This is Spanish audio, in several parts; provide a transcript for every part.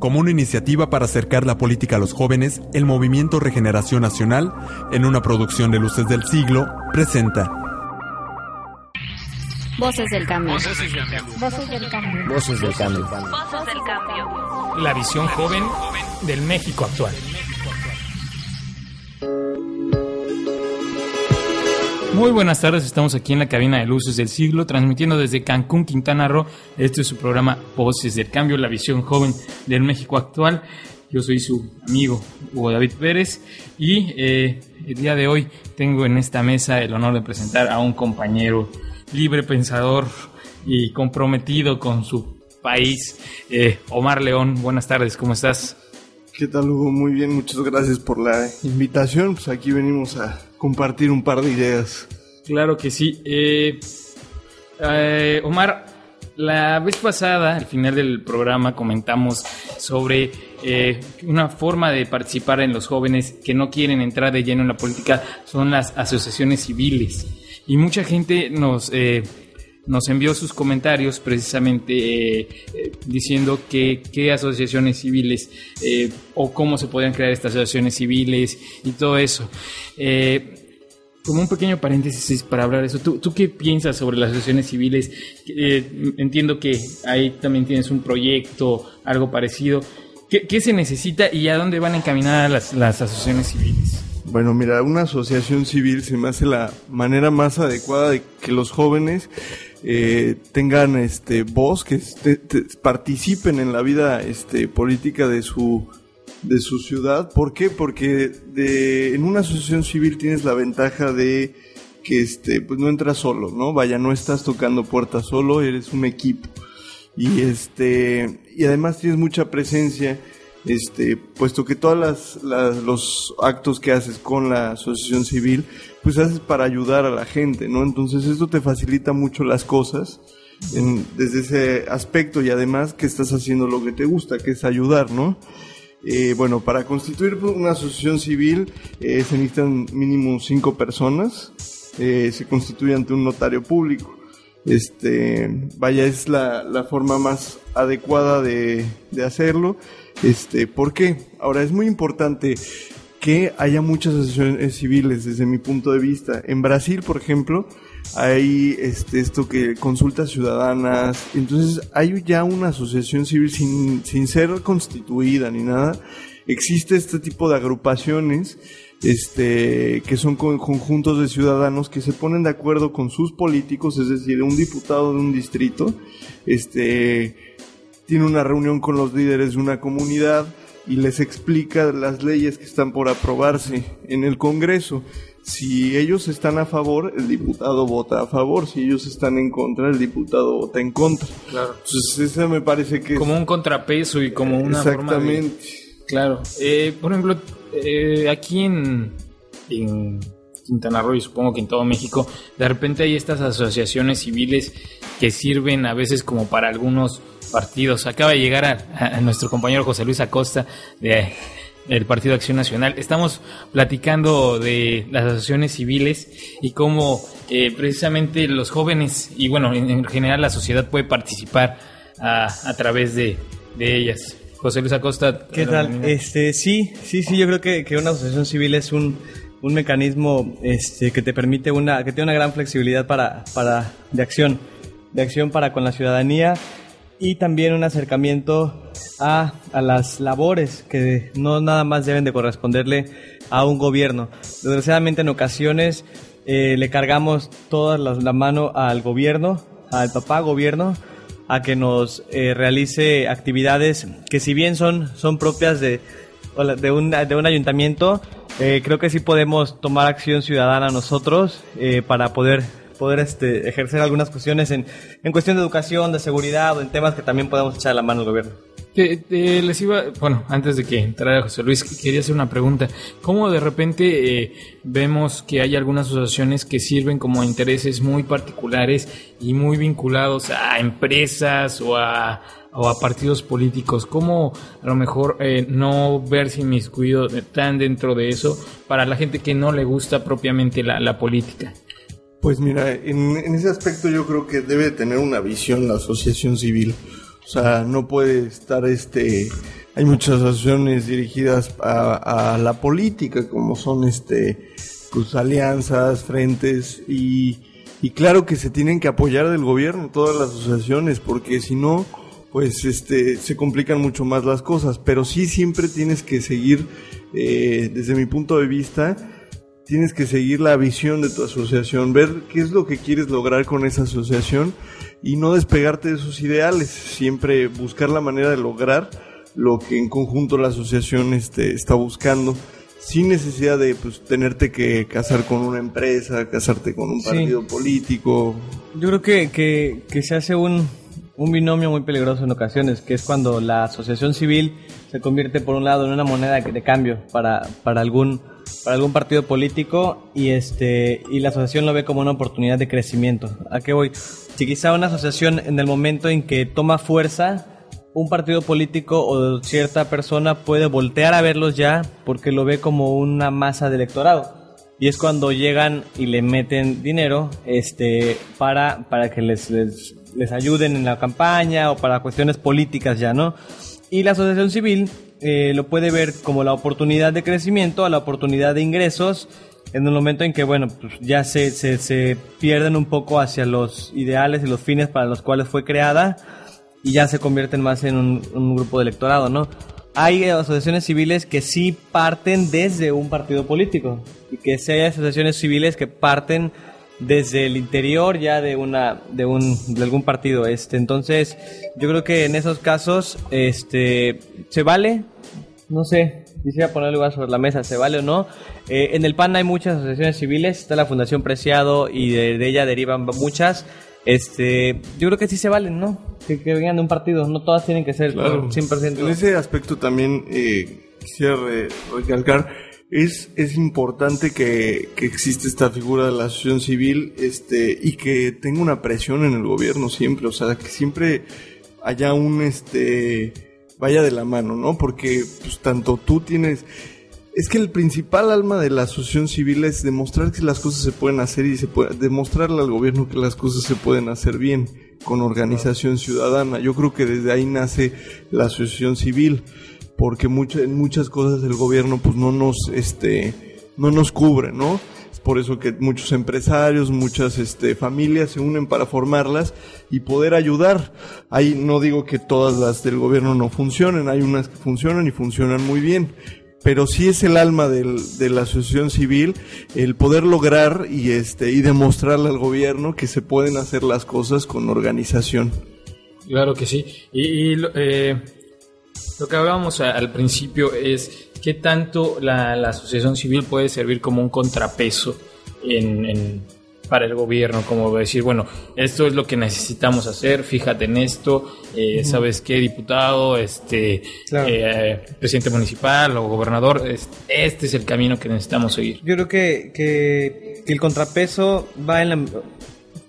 Como una iniciativa para acercar la política a los jóvenes, el Movimiento Regeneración Nacional, en una producción de Luces del Siglo, presenta Voces del cambio. Voces del cambio. Voces del cambio. Voces del cambio. Voces del cambio. La visión joven del México actual. Muy buenas tardes, estamos aquí en la cabina de Luces del Siglo, transmitiendo desde Cancún, Quintana Roo. Este es su programa Voces del Cambio, la visión joven del México actual. Yo soy su amigo Hugo David Pérez y eh, el día de hoy tengo en esta mesa el honor de presentar a un compañero libre pensador y comprometido con su país, eh, Omar León. Buenas tardes, ¿cómo estás? ¿Qué tal, Hugo? Muy bien, muchas gracias por la invitación. Pues aquí venimos a compartir un par de ideas. Claro que sí. Eh, eh, Omar, la vez pasada, al final del programa, comentamos sobre eh, una forma de participar en los jóvenes que no quieren entrar de lleno en la política son las asociaciones civiles. Y mucha gente nos, nos envió sus comentarios precisamente eh, eh, diciendo que qué asociaciones civiles eh, o cómo se podían crear estas asociaciones civiles y todo eso. Eh, como un pequeño paréntesis para hablar de eso, ¿tú, tú qué piensas sobre las asociaciones civiles? Entiendo que ahí también tienes un proyecto, algo parecido. ¿Qué, qué se necesita y a dónde van encaminadas las, las asociaciones civiles? Bueno, mira, una asociación civil se me hace la manera más adecuada de que los jóvenes eh, tengan este voz, que este, te- participen en la vida este, política de su de su ciudad. ¿Por qué? Porque de, en una asociación civil tienes la ventaja de que este, pues no entras solo, ¿no? Vaya, no estás tocando puertas solo, eres un equipo. Y este, y además tienes mucha presencia, este, puesto que todas las, las- los actos que haces con la asociación civil, pues haces para ayudar a la gente, ¿no? Entonces esto te facilita mucho las cosas desde ese aspecto y además que estás haciendo lo que te gusta, que es ayudar, ¿no? Eh, bueno, para constituir una asociación civil eh, se necesitan mínimo cinco personas. eh, se constituye ante un notario público. Este, vaya, es la, la forma más adecuada de, de hacerlo. Este, ¿por qué? Ahora, es muy importante que haya muchas asociaciones civiles desde mi punto de vista. En Brasil, por ejemplo, hay este, esto que consultas ciudadanas. Entonces, hay ya una asociación civil sin, sin ser constituida ni nada. Existe este tipo de agrupaciones este, que son con- conjuntos de ciudadanos que se ponen de acuerdo con sus políticos, es decir, un diputado de un distrito, este, tiene una reunión con los líderes de una comunidad y les explica las leyes que están por aprobarse en el Congreso. Si ellos están a favor, el diputado vota a favor. Si ellos están en contra, el diputado vota en contra. Claro. Entonces, esa me parece que es- Como un contrapeso y como una forma de... exactamente. Claro. Eh, por ejemplo, eh, aquí en, en Quintana Roo y supongo que en todo México, de repente hay estas asociaciones civiles que sirven a veces como para algunos partidos. Acaba de llegar a, a nuestro compañero José Luis Acosta de, del Partido Acción Nacional. Estamos platicando de las asociaciones civiles y cómo eh, precisamente los jóvenes y bueno, en, en general la sociedad puede participar a, a través de, de ellas. José Luis Acosta. ¿Qué tal? Este, sí, sí, sí, yo creo que, que una asociación civil es un, un mecanismo este, que te permite una, que tiene una gran flexibilidad para, para, de acción, de acción para con la ciudadanía y también un acercamiento a, a las labores que no nada más deben de corresponderle a un gobierno. Desgraciadamente en ocasiones eh, le cargamos toda la, la mano al gobierno, al papá gobierno, a que nos eh, realice actividades que si bien son, son propias de, de, un, de un ayuntamiento, eh, creo que sí podemos tomar acción ciudadana nosotros para poder, poder este, ejercer algunas cuestiones en, cuestión de educación, de seguridad o en temas que también podemos echar la mano al gobierno. Te- te- les iba, bueno, antes de que entrara José Luis, quería hacer una pregunta. ¿Cómo de repente eh, vemos que hay algunas asociaciones que sirven como intereses muy particulares y muy vinculados a empresas o a, a partidos políticos? ¿Cómo a lo mejor eh, no verse inmiscuido tan dentro de eso para la gente que no le gusta propiamente la política? Pues mira, en, en ese aspecto yo creo que debe tener una visión la asociación civil. O sea, no puede estar este hay muchas asociaciones dirigidas a, a la política, como son este pues alianzas, frentes y, y claro que se tienen que apoyar del gobierno todas las asociaciones porque si no pues este se complican mucho más las cosas pero sí siempre tienes que seguir eh, desde mi punto de vista tienes que seguir la visión de tu asociación ver qué es lo que quieres lograr con esa asociación y no despegarte de sus ideales siempre buscar la manera de lograr lo que en conjunto la asociación este, está buscando sin necesidad de pues, tenerte que casar con una empresa, casarte con un Sí. partido político. Yo creo que, que, que se hace un, un binomio muy peligroso en ocasiones, que es cuando la asociación civil se convierte por un lado en una moneda de cambio para, para algún para algún partido político y este y la asociación lo ve como una oportunidad de crecimiento. ¿A qué voy? Si quizá una asociación en el momento en que toma fuerza un partido político o cierta persona puede voltear a verlos ya porque lo ve como una masa de electorado. Y es cuando llegan y le meten dinero este, para, para que les, les, les ayuden en la campaña o para cuestiones políticas ya, ¿no? Y la asociación civil eh, lo puede ver como la oportunidad de crecimiento, a la oportunidad de ingresos, en el momento en que, bueno, pues ya se, se, se pierden un poco hacia los ideales y los fines para los cuales fue creada y ya se convierten más en un, un grupo de electorado, ¿no? Hay asociaciones civiles que sí parten desde un partido político y que sí hay asociaciones civiles que parten desde el interior ya de una de un de algún partido este. Entonces yo creo que en esos casos este se vale no sé quisiera poner lugar sobre la mesa se vale o no. Eh, en el PAN hay muchas asociaciones civiles está la Fundación Preciado y de, de ella derivan muchas. Este yo creo que sí se valen no que, que vengan de un partido no todas tienen que ser Claro. 100% En ese aspecto también eh, quisiera re- recalcar, es, es importante que, que existe esta figura de la asociación civil este, y que tenga una presión en el gobierno siempre, o sea, que siempre haya un, este, vaya de la mano, ¿no? Porque pues, tanto tú tienes... Es que el principal alma de la asociación civil es demostrar que las cosas se pueden hacer y se puede, demostrarle al gobierno que las cosas se pueden hacer bien con organización ciudadana. Yo creo que desde ahí nace la asociación civil, porque mucho- muchas cosas el gobierno pues no nos este no nos cubre, ¿no? Es por eso que muchos empresarios, muchas este, familias se unen para formarlas y poder ayudar. Ahí no digo que todas las del gobierno no funcionen, hay unas que funcionan y funcionan muy bien, pero sí es el alma del- de la asociación civil el poder lograr y este y demostrarle al gobierno que se pueden hacer las cosas con organización. Claro que sí. Y, eh, lo que hablábamos al principio es qué tanto la, la asociación civil puede servir como un contrapeso en, en- para el gobierno, como decir, bueno, esto es lo que necesitamos hacer, fíjate en esto, eh, ¿sabes qué, diputado, este, Claro. eh, presidente municipal o gobernador? Es- Este es el camino que necesitamos seguir. Yo creo que, que, que el contrapeso va en la...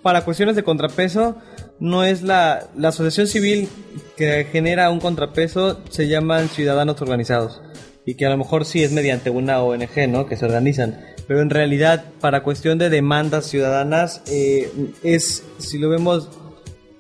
Para cuestiones de contrapeso, no es la... La asociación civil que genera un contrapeso se llaman ciudadanos organizados. Y que a lo mejor sí es mediante una ONG, ¿no? Que se organizan. Pero en realidad, para cuestión de demandas ciudadanas, eh, es, si lo vemos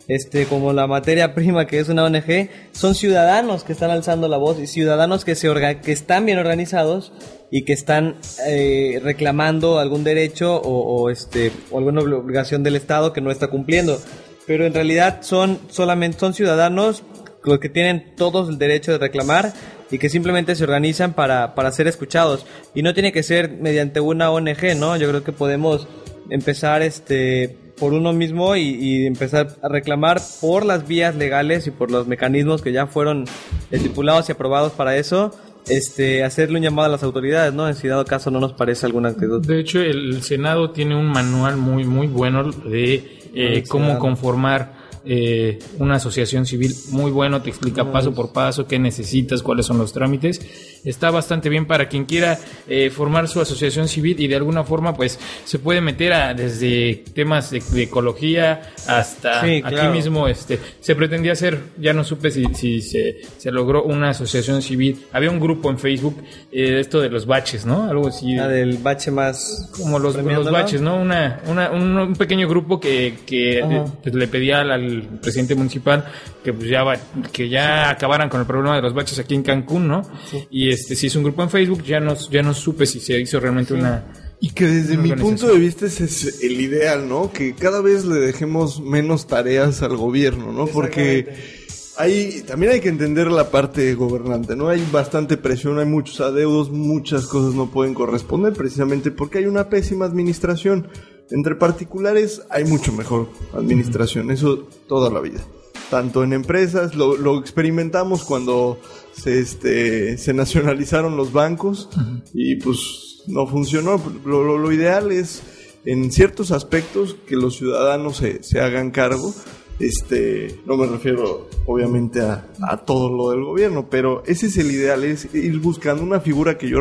este, como la materia prima que es una ONG, son ciudadanos que están alzando la voz y ciudadanos que, se orga- que están bien organizados y que están eh, reclamando algún derecho o, o, este, o alguna obligación del Estado que no está cumpliendo. Pero en realidad son solamente son ciudadanos los que tienen todos el derecho de reclamar y que simplemente se organizan para, para ser escuchados. Y no tiene que ser mediante una ONG, ¿no? Yo creo que podemos empezar este por uno mismo y, y empezar a reclamar por las vías legales y por los mecanismos que ya fueron estipulados y aprobados para eso, este hacerle un llamado a las autoridades, ¿no? En si dado caso no nos parece alguna actitud. De hecho, el Senado tiene un manual muy, muy bueno de eh, cómo conformar eh, una asociación civil. Muy bueno, te explica paso por paso qué necesitas, cuáles son los trámites. Está bastante bien para quien quiera eh, formar su asociación civil y de alguna forma, pues, se puede meter a desde temas de, de ecología hasta Sí, aquí mismo. Este, se pretendía hacer, ya no supe si, si se, se logró una asociación civil. Había un grupo en Facebook, eh, esto de los baches, ¿no? Algo así. La del bache más como los, los baches, ¿no? Una, una- un, un pequeño grupo que, que Ajá. le pedía al, el presidente municipal que pues ya va- que ya acabaran con el problema de los baches aquí en Cancún, ¿no? Y este si es un grupo en Facebook ya no ya no supe si se hizo realmente una Y que desde mi punto de vista ese es el ideal, ¿no? Que cada vez le dejemos menos tareas al gobierno, ¿no? Porque hay, también hay que entender la parte gobernante, ¿no? Hay bastante presión, hay muchos adeudos, muchas cosas no pueden corresponder precisamente porque hay una pésima administración. Entre particulares hay mucho mejor administración, eso toda la vida. Tanto en empresas, lo, experimentamos cuando se, este, se nacionalizaron los bancos y pues no funcionó. Lo, ideal es, en ciertos aspectos, que los ciudadanos se, hagan cargo. Este, no me refiero obviamente a, a todo lo del gobierno, pero ese es el ideal, es ir buscando una figura que yo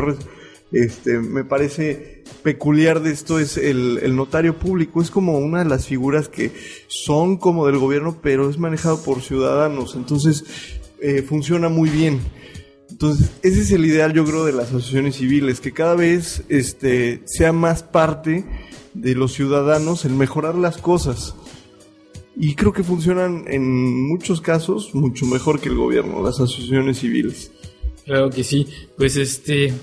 este, me parece peculiar de esto es el, notario público. Es como una de las figuras que son como del gobierno, pero es manejado por ciudadanos. Entonces, eh, funciona muy bien. Entonces, ese es el ideal, yo creo, de las asociaciones civiles, que cada vez este, sea más parte de los ciudadanos el mejorar las cosas. Y creo que funcionan en muchos casos mucho mejor que el gobierno, las asociaciones civiles. Claro que sí. Pues este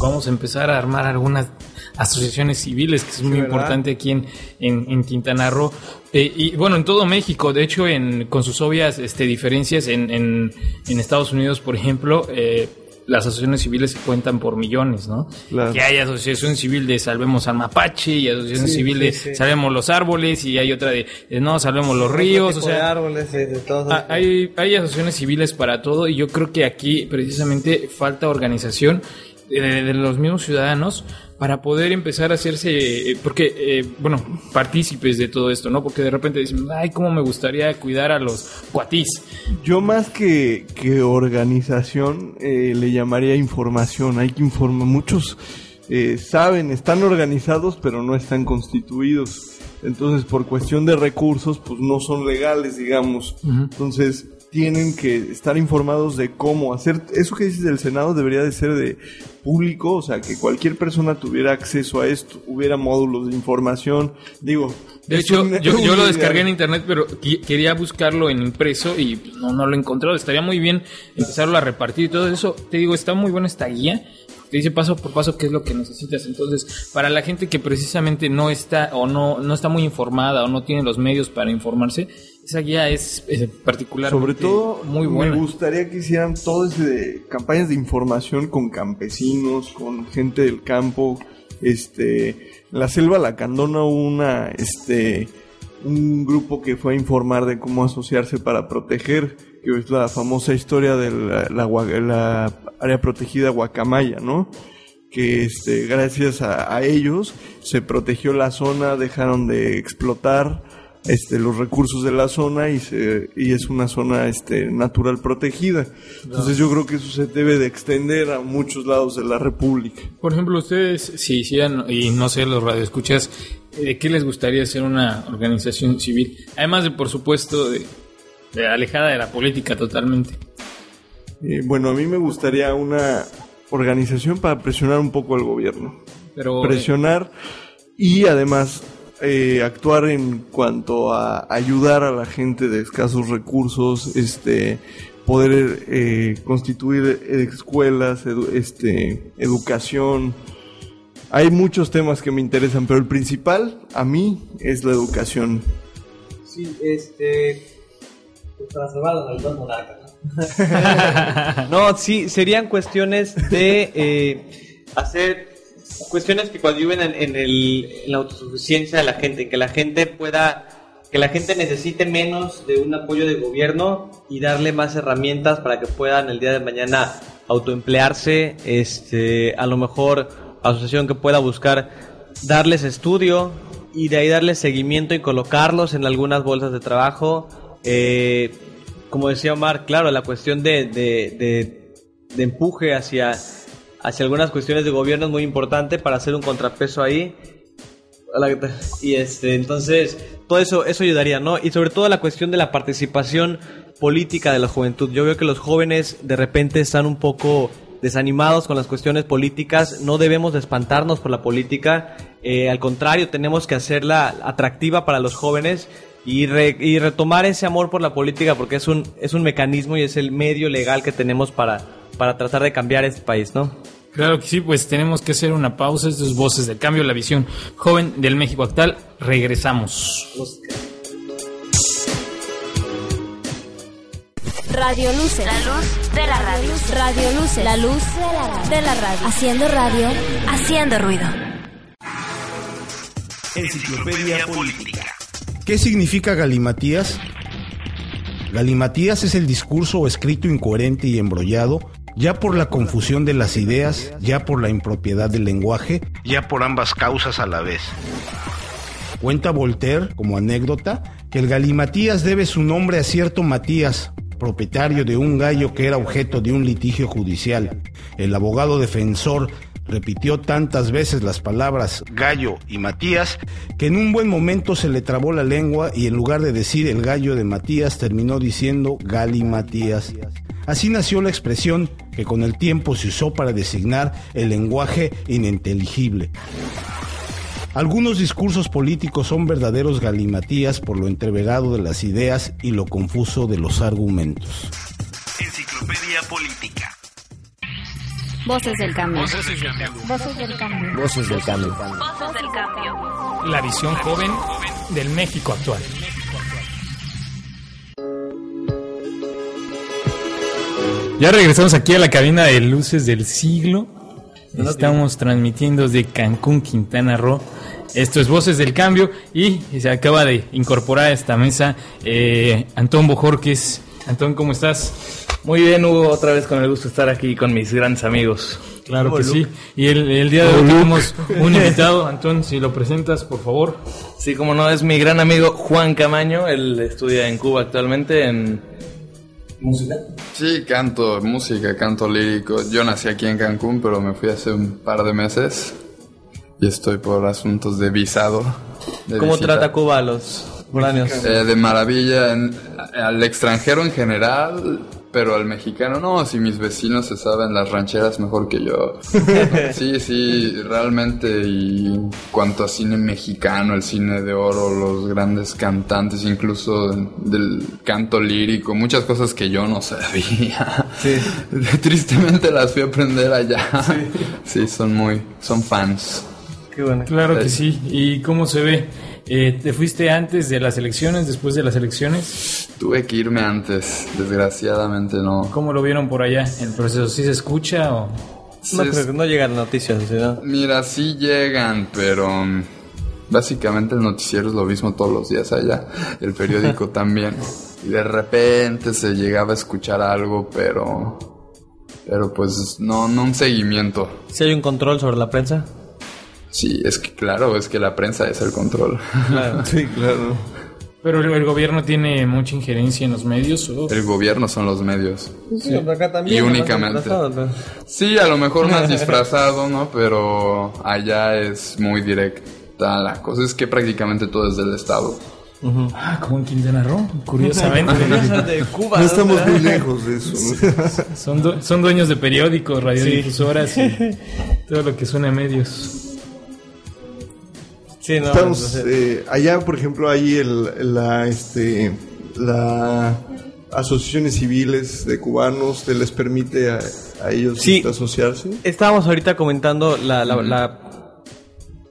vamos a empezar a armar algunas asociaciones civiles, que es muy ¿verdad? importante aquí en, en, en Quintana Roo. Eh, y bueno, en todo México, de hecho, en, con sus obvias este, diferencias, en, en, en Estados Unidos, por ejemplo, eh, las asociaciones civiles se cuentan por millones, ¿no? Claro. Que hay asociación civil de Salvemos al Mapache y asociación Sí, civil de sí. Salvemos los árboles y hay otra de, de no, Salvemos los ríos, o Tipo de sea... árboles, de, de todo. Ah, hay, hay asociaciones civiles para todo y yo creo que aquí precisamente falta organización de, de los mismos ciudadanos para poder empezar a hacerse, eh, porque, eh, bueno, partícipes de todo esto, ¿no? Porque de repente dicen, ay, cómo me gustaría cuidar a los cuatís. Yo más que, que organización eh, le llamaría información. Hay que informar. Muchos eh, saben, están organizados, pero no están constituidos. Entonces, por cuestión de recursos, pues no son legales, digamos. Entonces, tienen que estar informados de cómo hacer. Eso que dices del Senado debería de ser de público, o sea, que cualquier persona tuviera acceso a esto, hubiera módulos de información. Digo, De hecho, un- yo, lo descargué en internet, pero quería buscarlo en impreso y pues, no, no lo he encontrado. Estaría muy bien empezarlo a repartir y todo eso. Te digo, está muy buena esta guía. Te dice paso por paso qué es lo que necesitas. Entonces, para la gente que precisamente no está o no, no está muy informada o no tiene los medios para informarse, esa guía es, eh, particular. Sobre todo, muy buena. me gustaría que hicieran todo ese de campañas de información con campesinos, con gente del campo. Este, en la selva lacandona hubo una, este, un grupo que fue a informar de cómo asociarse para proteger, que es la famosa historia de la, la gua- la área protegida Guacamaya, ¿no? que este, gracias a, a ellos se protegió la zona, dejaron de explotar este, los recursos de la zona y, se, y es una zona este, natural protegida. Entonces yo creo que eso se debe de extender a muchos lados de la República. Por ejemplo, ustedes, si hicieran, y no sé, los radioescuchas, ¿de qué les gustaría ser una organización civil? Además de, por supuesto, de, de alejada de la política totalmente. Eh, bueno, a mí me gustaría una organización para presionar un poco al gobierno. Pero, eh, presionar y además eh, actuar en cuanto a ayudar a la gente de escasos recursos, este poder eh, constituir escuelas, edu- este educación. Hay muchos temas que me interesan, pero el principal a mí es la educación. Sí, este. pues, Para salvar a monarcas, ¿no? no, sí, serían cuestiones de eh, hacer cuestiones que coadyuven en, en el- la autosuficiencia de la gente, en que la gente pueda, que la gente necesite menos de un apoyo del gobierno y darle más herramientas para que puedan el día de mañana autoemplearse, este, a lo mejor asociación que pueda buscar darles estudio y de ahí darles seguimiento y colocarlos en algunas bolsas de trabajo. Eh, como decía Omar, claro, la cuestión de, de, de- de empuje hacia, hacia algunas cuestiones de gobierno es muy importante para hacer un contrapeso ahí. Y este, entonces, todo eso, eso ayudaría, ¿no? Y sobre todo la cuestión de la participación política de la juventud. Yo veo que los jóvenes de repente están un poco desanimados con las cuestiones políticas. No debemos de espantarnos por la política. Eh, al contrario, tenemos que hacerla atractiva para los jóvenes y, re- y retomar ese amor por la política porque es un, es un mecanismo y es el medio legal que tenemos para, para tratar de cambiar este país, ¿no? Claro que sí, pues tenemos que hacer una pausa. Estas voces del cambio, la visión joven del México actual. Regresamos. Radio Luces. La luz de la radio. Radio Luces. La luz de la radio. Haciendo radio. Haciendo ruido. Enciclopedia Política. ¿Qué significa galimatías? Galimatías es el discurso o escrito incoherente y embrollado, ya por la confusión de las ideas, ya por la impropiedad del lenguaje, ya por ambas causas a la vez. Cuenta Voltaire, como anécdota, que el galimatías debe su nombre a cierto Matías, propietario de un gallo que era objeto de un litigio judicial. El abogado defensor repitió tantas veces las palabras gallo y Matías que en un buen momento se le trabó la lengua y en lugar de decir el gallo de Matías terminó diciendo Gali Matías. Así nació la expresión que con el tiempo se usó para designar el lenguaje ininteligible. Algunos discursos políticos son verdaderos galimatías por lo entreverado de las ideas y lo confuso de los argumentos. Voces del cambio. Voces del cambio. Voces del cambio. Voces del cambio. Voces del cambio. La visión joven del México actual. Ya regresamos aquí a la cabina de luces del siglo. Estamos transmitiendo desde Cancún, Quintana Roo. Esto es Voces del Cambio y se acaba de incorporar a esta mesa eh, Antón Bojorques. Antón, ¿cómo estás? Muy bien, Hugo, otra vez con el gusto de estar aquí con mis grandes amigos. Claro que sí. Y el, el día de hoy tenemos un invitado. Antón, si lo presentas, por favor. Sí, como no, es mi gran amigo Juan Camaño, él estudia en Cuba actualmente en... ¿Música? Sí, canto música, canto lírico. Yo nací aquí en Cancún, pero me fui hace un par de meses y estoy por asuntos de visado. de ¿Cómo visita. trata Cuba a los foráneos? Eh, de maravilla, en- al extranjero en general, pero al mexicano no, si mis vecinos se saben las rancheras mejor que yo. Sí, sí, realmente, y en cuanto a cine mexicano, el cine de oro, los grandes cantantes, incluso del canto lírico, muchas cosas que yo no sabía. Tristemente las fui a aprender allá. Sí, son muy, son fans. Qué bueno. Claro que sí. ¿Y cómo se ve? Eh, ¿Te fuiste antes de las elecciones, después de las elecciones? Tuve que irme antes, desgraciadamente no. ¿Cómo lo vieron por allá? ¿El proceso sí se escucha o...? No, creo que no llegan noticias, ¿sí, ¿no? Mira, sí llegan, pero mm, básicamente el noticiero es lo mismo todos los días allá, el periódico también. Y de repente se llegaba a escuchar algo, pero pero pues no no un seguimiento. ¿Si hay un control sobre la prensa? Sí, es que claro, es que la prensa es el control. Claro. Sí, claro. ¿Pero el, el gobierno tiene mucha injerencia en los medios? o- El gobierno son los medios. Sí, acá también. Y únicamente. pero- Sí, a lo mejor más disfrazado, ¿no? Pero allá es muy directa la cosa. Es que prácticamente todo es del Estado. Ah, como en Quintana Roo, curiosamente. de Cuba. No estamos muy lejos de eso. ¿no? son, due- son dueños de periódicos, radiodifusoras y todo lo que suena a medios. Sí, no, Estamos eh, allá, por ejemplo, hay el, la, este, la asociaciones civiles de cubanos que les permite a, a ellos Sí. asociarse. Estábamos ahorita comentando la, la- la-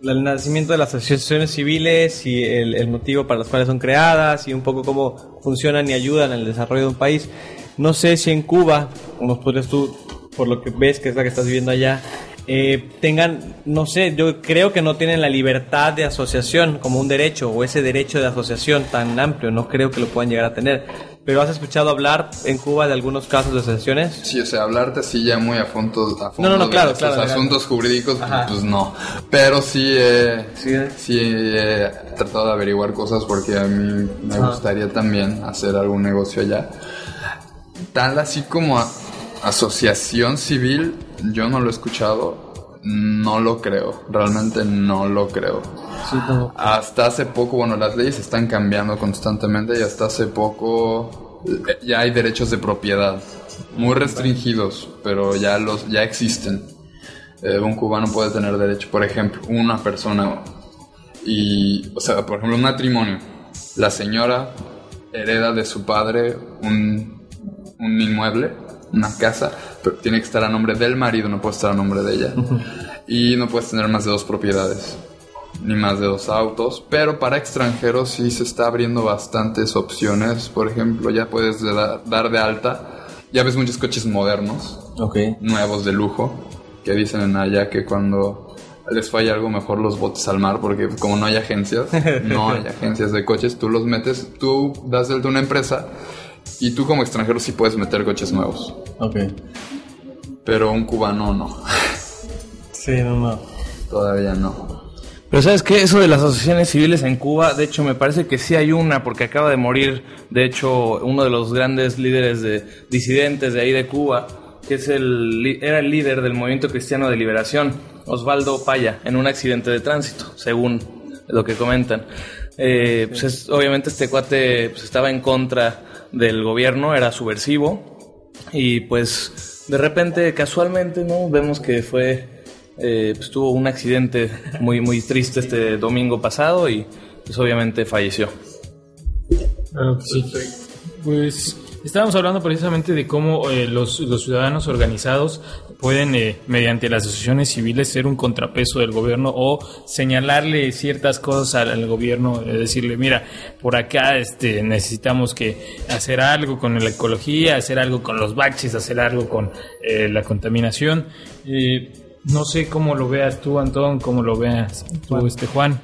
la- el nacimiento de las asociaciones civiles y el, el motivo para los cuales son creadas y un poco cómo funcionan y ayudan el desarrollo de un país. No sé si en Cuba, nos podrías tú, por lo que ves que es la que estás viviendo allá, eh, tengan, no sé, yo creo que no tienen la libertad de asociación como un derecho o ese derecho de asociación tan amplio, no creo que lo puedan llegar a tener. Pero has escuchado hablar en Cuba de algunos casos de asociaciones? Sí, o sea, hablarte así ya muy a fondo, a fondo No, no, no, de claro, estos claro, asuntos jurídicos, Ajá. pues no. Pero sí, eh, Sí, ¿eh? sí he tratado de averiguar cosas porque a mí me Ajá. gustaría también hacer algún negocio allá. Tal así como a- asociación civil, yo no lo he escuchado, no lo creo, realmente no lo creo. Hasta hace poco, bueno, las leyes están cambiando constantemente y hasta hace poco eh, ya hay derechos de propiedad muy restringidos, pero ya los ya existen. Eh, un cubano puede tener derecho, por ejemplo, una persona y, o sea, por ejemplo, un matrimonio la señora hereda de su padre un, un inmueble, una casa, pero tiene que estar a nombre del marido, no puede estar a nombre de ella. Y no puedes tener más de dos propiedades, ni más de dos autos. Pero para extranjeros sí se está abriendo bastantes opciones. Por ejemplo, ya puedes da- dar de alta. Ya ves muchos coches modernos, nuevos de lujo, que dicen en allá que cuando les falla algo mejor los botes al mar, porque como no hay agencias, no hay agencias de coches, tú los metes, tú das de alta una empresa y tú como extranjero sí puedes meter coches nuevos, Ok. Pero un cubano no, Sí, no, no. todavía no. Pero sabes qué, eso de las asociaciones civiles en Cuba, de hecho me parece que sí hay una, porque acaba de morir, de hecho, uno de los grandes líderes de disidentes de ahí de Cuba, que es el, era el líder del movimiento cristiano de liberación, Osvaldo Paya, en un accidente de tránsito, según lo que comentan. Eh, pues es- obviamente este cuate pues, estaba en contra del gobierno, era subversivo, y pues de repente, casualmente, ¿no? Vemos que fue eh, pues, tuvo un accidente muy muy triste este domingo pasado y pues obviamente falleció. Sí. Pues estábamos hablando precisamente de cómo eh, los ciudadanos organizados pueden, eh, mediante las asociaciones civiles, ser un contrapeso del gobierno o señalarle ciertas cosas al, al gobierno, eh, decirle, mira, por acá este, necesitamos que hacer algo con la ecología, hacer algo con los baches, hacer algo con eh, la contaminación. Eh, no sé cómo lo veas tú, Antón, cómo lo veas tú, este Juan.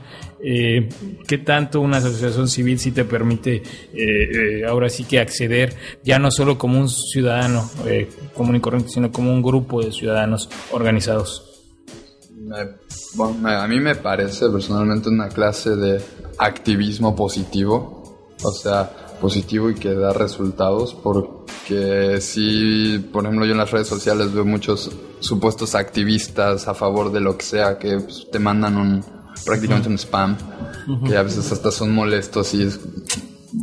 Eh, ¿Qué tanto una asociación civil sí te permite eh, eh, ahora sí que acceder, ya no solo como un ciudadano eh, común y corriente, sino como un grupo de ciudadanos organizados? Me- bueno, a mí me parece personalmente una clase de activismo positivo, o sea, positivo y que da resultados, porque si, por ejemplo, yo en las redes sociales veo muchos supuestos activistas a favor de lo que sea, que pues, te mandan un prácticamente un spam, que a veces hasta son molestos y es...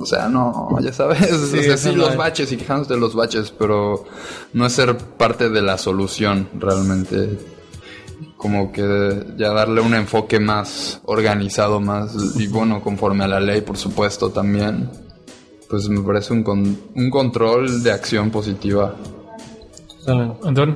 O sea, no, ya sabes, o sea, sí, no los es. baches y quejándose de los baches, pero no es ser parte de la solución realmente como que ya darle un enfoque más organizado, más y bueno, conforme a la ley, por supuesto, también. Pues me parece un, con- un control de acción positiva. Antón.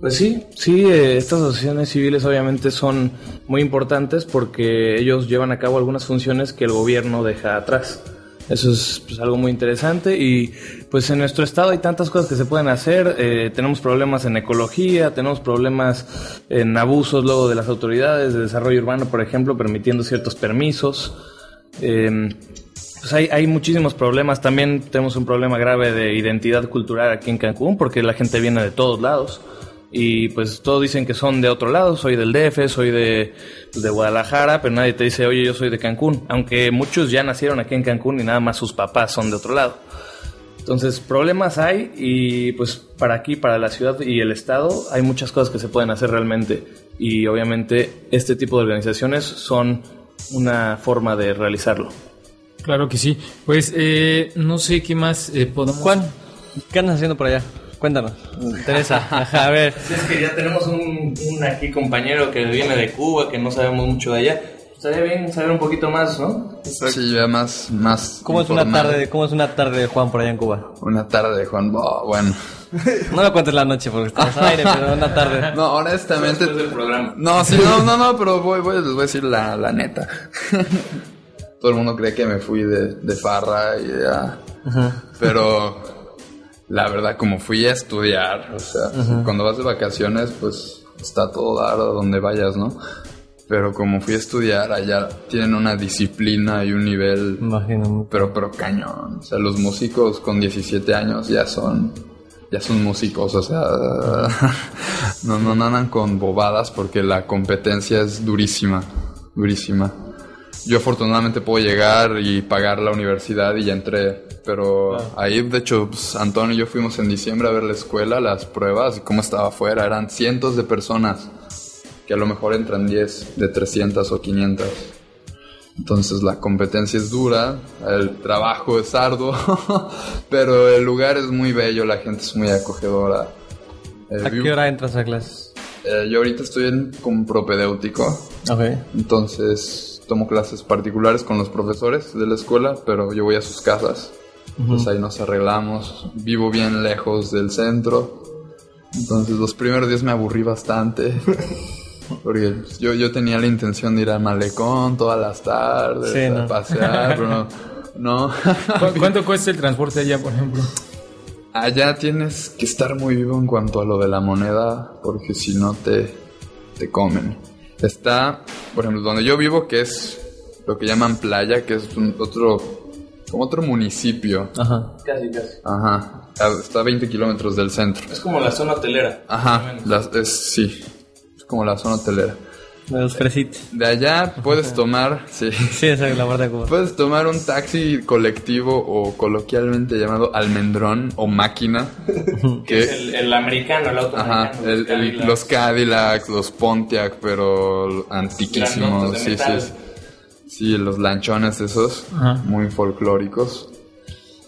Pues sí, sí, eh, estas asociaciones civiles obviamente son muy importantes porque ellos llevan a cabo algunas funciones que el gobierno deja atrás. Eso es pues, algo muy interesante y pues en nuestro estado hay tantas cosas que se pueden hacer. eh, tenemos problemas en ecología, tenemos problemas en abusos luego de las autoridades de desarrollo urbano, por ejemplo, permitiendo ciertos permisos. Eh, pues hay, hay muchísimos problemas. También tenemos un problema grave de identidad cultural aquí en Cancún porque la gente viene de todos lados. Y pues todos dicen que son de otro lado, soy del DF, soy de, de Guadalajara, pero nadie te dice, oye, yo soy de Cancún. Aunque muchos ya nacieron aquí en Cancún y nada más sus papás son de otro lado. Entonces, problemas hay y pues para aquí, para la ciudad y el estado, hay muchas cosas que se pueden hacer realmente. Y obviamente este tipo de organizaciones son una forma de realizarlo. Claro que sí. Pues eh, no sé qué más eh, podemos... Juan, ¿qué andas haciendo por allá? Cuéntanos. Me. Ajá, a ver. Es que ya tenemos un, un aquí compañero que viene de Cuba, que no sabemos mucho de allá. Estaría bien saber un poquito más, ¿no? Sí, ya más, más ¿Cómo es una tarde, cómo es una tarde de Juan por allá en Cuba? Una tarde de Juan, oh, bueno. No lo cuentes la noche porque estamos al aire, pero una tarde. No, honestamente... Después del programa. No, sí, no, no, no, pero voy, voy, les voy a decir la, la neta. Todo el mundo cree que me fui de, de farra y ya. Pero la verdad, como fui a estudiar, o sea, cuando vas de vacaciones, pues está todo dar a donde vayas, ¿no? Pero como fui a estudiar, allá tienen una disciplina y un nivel, Imagino. pero, pero cañón. O sea, los músicos con 17 años ya son, ya son músicos, o sea, no, no, no andan con bobadas porque la competencia es durísima, durísima. Yo afortunadamente puedo llegar y pagar la universidad y ya entré, pero ahí de hecho pues, Antonio y yo fuimos en diciembre a ver la escuela, las pruebas y cómo estaba afuera, eran cientos de personas que a lo mejor entran 10 de 300 o 500. Entonces la competencia es dura, el trabajo es arduo, pero el lugar es muy bello, la gente es muy acogedora. Eh, ¿A qué hora entras a clases? eh, yo ahorita estoy en, como propedéutico, Ok. entonces tomo clases particulares con los profesores de la escuela, pero yo voy a sus casas. Entonces ahí nos arreglamos. Vivo bien lejos del centro. Entonces los primeros días me aburrí bastante. Porque yo, yo tenía la intención de ir al malecón todas las tardes, Sí, a ¿no? pasear, pero no. no. ¿Cu- ¿Cuánto cuesta el transporte allá, por ejemplo? Allá tienes que estar muy vivo en cuanto a lo de la moneda, porque si no te, te comen. Está, por ejemplo, donde yo vivo, que es lo que llaman playa, que es un otro, otro municipio. Ajá. Casi, casi. Ajá. Está a 20 kilómetros del centro. Es como la zona hotelera. Ajá. es, sí. Es como la zona hotelera. De los fresitos. De allá puedes tomar, sí. Sí, esa es la parte de Cuba. Puedes tomar un taxi colectivo o coloquialmente llamado almendrón o máquina. que Es el, el americano, el auto Ajá, americano, el- el- Cadillacs. los Cadillacs, los Pontiac, pero antiquísimos. Sí, sí. Sí, los lanchones esos, Ajá. muy folclóricos.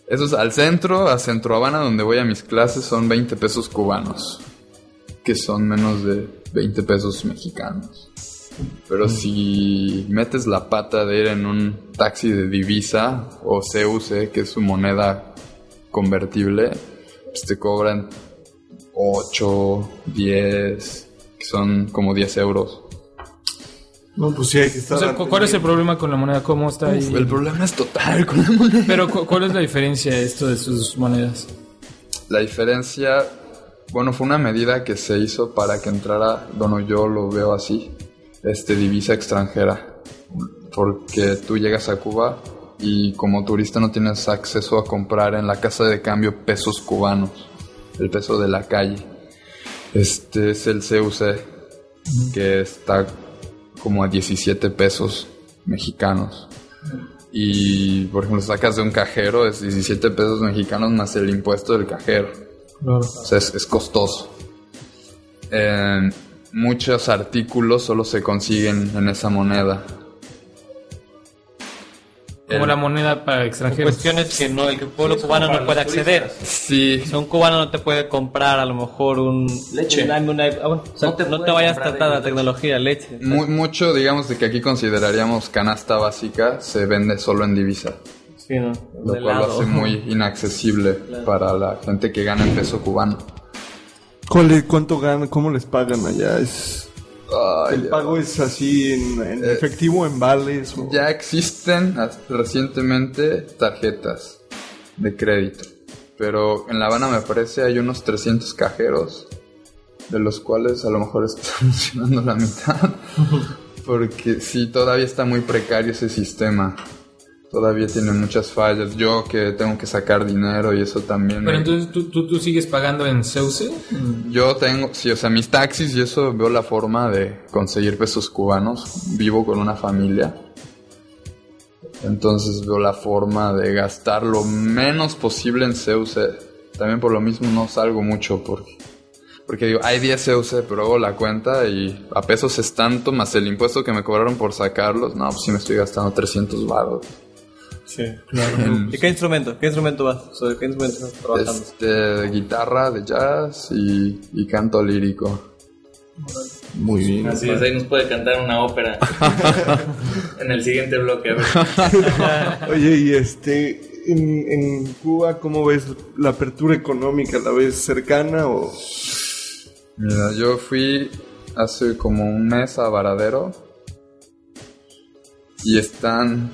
Esos al centro, a Centro Habana, donde voy a mis clases, son 20 pesos cubanos, que son menos de 20 pesos mexicanos. Pero si metes la pata de ir en un taxi de divisa o CUC, que es su moneda convertible, pues te cobran 8, 10, que son como 10 euros. No, pues sí hay que estar. O sea, cu- ¿Cuál es el problema con la moneda? ¿Cómo está ahí? El problema es total con la moneda. Pero cu- ¿cuál es la diferencia de esto de sus monedas? La diferencia, bueno, fue una medida que se hizo para que entrara, bueno, yo lo veo así, este, divisa extranjera. Porque tú llegas a Cuba y como turista no tienes acceso a comprar en la casa de cambio pesos cubanos, el peso de la calle. Este es el CUC, que está como a 17 pesos mexicanos. Y, por ejemplo, sacas de un cajero, es 17 pesos mexicanos más el impuesto del cajero. O sea, es, es costoso. Eh, muchos artículos solo se consiguen en esa moneda. Como El- la moneda para extranjeros. Cuestiones que no, el pueblo cubano no puede acceder. Sí, sea, un cubano no te puede comprar a lo mejor un... Leche. un- una- ah, bueno, o sea, No te no te vayas a comprar tratar de la tecnología, leche. mu- mucho, digamos, de que aquí consideraríamos canasta básica, se vende solo en divisa. Sí, ¿no? Lo De cual lo helado. hace muy inaccesible para la gente que gana en peso cubano. ¿Cuál es- ¿Cuánto ganan? ¿Cómo les pagan allá? Es, Ay, ¿El pago es así en, en Eh, efectivo, en vales? O... Ya existen recientemente tarjetas de crédito. Pero en La Habana me parece hay unos 300 cajeros. De los cuales a lo mejor está funcionando la mitad. Porque sí, todavía está muy precario ese sistema. Todavía tiene muchas fallas. Yo que tengo que sacar dinero y eso también. Pero me- entonces ¿tú, tú, tú sigues pagando en Ceuce. Yo tengo, sí, o sea, mis taxis y eso veo la forma de conseguir pesos cubanos. Vivo con una familia. Entonces veo la forma de gastar lo menos posible en CUC. También por lo mismo no salgo mucho porque, porque digo, hay 10 CUC, pero hago la cuenta y a pesos es tanto más el impuesto que me cobraron por sacarlos. No, pues sí me estoy gastando 300 baros. Sí, claro. ¿Y qué instrumento? ¿Qué instrumento vas? ¿Sobre qué instrumento estás trabajando? Este, guitarra de jazz y, y canto lírico. Muy bien. Así es, ahí nos puede cantar una ópera en el siguiente bloque. a ver. Oye, y este, en, en Cuba, ¿cómo ves la apertura económica? ¿La ves cercana o...? Mira, yo fui hace como un mes a Varadero y están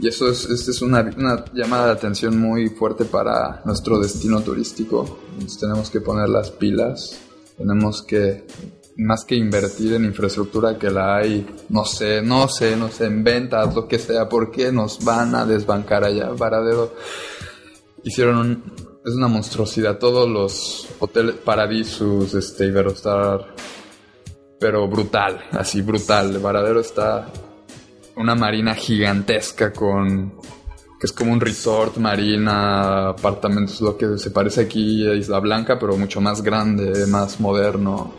y eso es, es, es una, una llamada de atención muy fuerte para nuestro destino turístico. Tenemos que poner las pilas, tenemos que más que invertir en infraestructura que la hay, no sé, no sé, no sé, en ventas, lo que sea, porque nos van a desbancar allá. Varadero hicieron un, es una monstruosidad. Todos los hoteles Paradisus, este, Iberostar, pero brutal, así brutal. El Varadero está una marina gigantesca con que es como un resort, marina, apartamentos, lo que se parece aquí a Isla Blanca, pero mucho más grande, más moderno.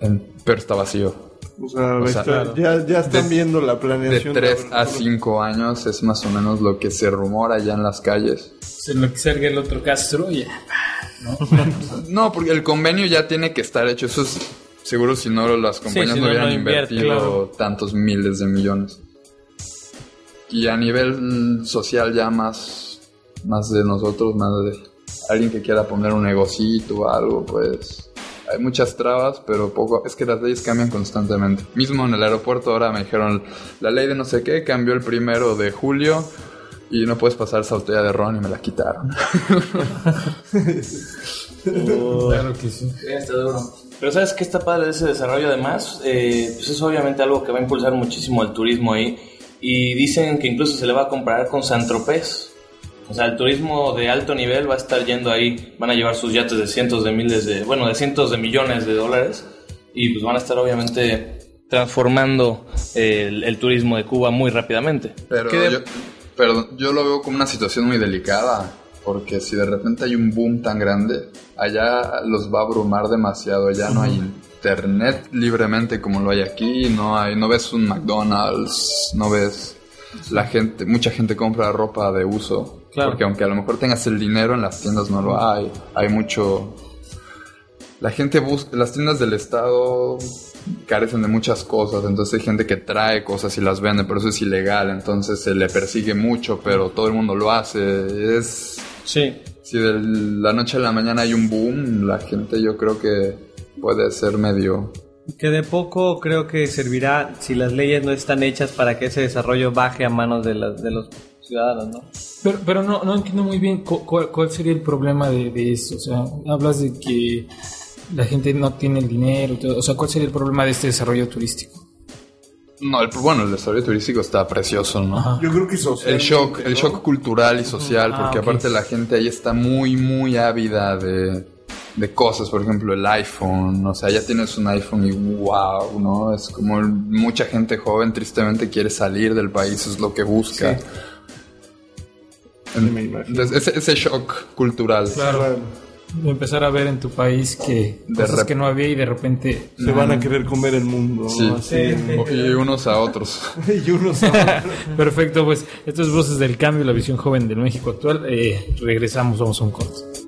En- pero está vacío. O sea, O sea, está- claro. ya, ya están De- viendo la De planeación. 3 la a apertura. 5 años es más o menos lo que se rumora ya en las calles. Se lo que salga el otro Castro y ya. No, porque el convenio ya tiene que estar hecho. Eso es seguro si no las compañías si no no, hubieran no invierte, invertido claro. tantos miles de millones. y a nivel social ya más, más de nosotros, más de alguien que quiera poner un negocito o algo, pues hay muchas trabas, pero poco, es que las leyes cambian constantemente. Mismo en el aeropuerto ahora me dijeron, la ley de no sé qué cambió el primero de julio y no puedes pasar esa botella de ron y me la quitaron. Claro que sí. Está duro. Pero ¿sabes qué está padre de ese desarrollo además? Eh, pues es obviamente algo que va a impulsar muchísimo el turismo ahí. Y dicen que incluso se le va a comparar con San Tropez. O sea, el turismo de alto nivel va a estar yendo ahí. Van a llevar sus yates de cientos de miles de... Bueno, de cientos de millones de dólares. Y pues van a estar obviamente transformando el, el turismo de Cuba muy rápidamente. Pero ¿Qué de- yo, pero yo lo veo como una situación muy delicada, porque si de repente hay un boom tan grande, allá los va a abrumar demasiado, ya no hay internet libremente como lo hay aquí, no hay, no ves un McDonald's, no ves la gente, mucha gente compra ropa de uso, Claro. porque aunque a lo mejor tengas el dinero en las tiendas no lo hay, hay mucho la gente busca, las tiendas del estado carecen de muchas cosas, entonces hay gente que trae cosas y las vende, pero eso es ilegal, entonces se le persigue mucho, pero todo el mundo lo hace. Es Sí. si de la noche a la mañana hay un boom, la gente yo creo que puede ser medio Que de poco creo que servirá si las leyes no están hechas para que ese desarrollo baje a manos de, las- de los ciudadanos, ¿no? Pero, pero no, no entiendo muy bien cu- cuál, cuál sería el problema de, de esto. O sea, hablas de que la gente no tiene el dinero. todo. O sea, ¿cuál sería el problema de este desarrollo turístico? No, el, bueno, el desarrollo turístico está precioso, ¿no? Ajá. Yo creo que social. El shock, el shock cultural y social, Ah, porque aparte la gente ahí está muy, muy ávida de, de cosas, por ejemplo el iPhone, o sea, ya tienes un iPhone y wow, ¿no? Es como el- mucha gente joven tristemente quiere salir del país, es lo que busca. En- Me imagino. entonces, ese, ese shock cultural. Claro. Empezar a ver en tu país que De cosas que no había y de repente... Se van a querer comer el mundo. ¿no? Sí. Así. Y unos a otros. y uno sabe. Perfecto, pues esto es Voces del Cambio, la visión joven del México actual. Eh, regresamos, vamos a un corte.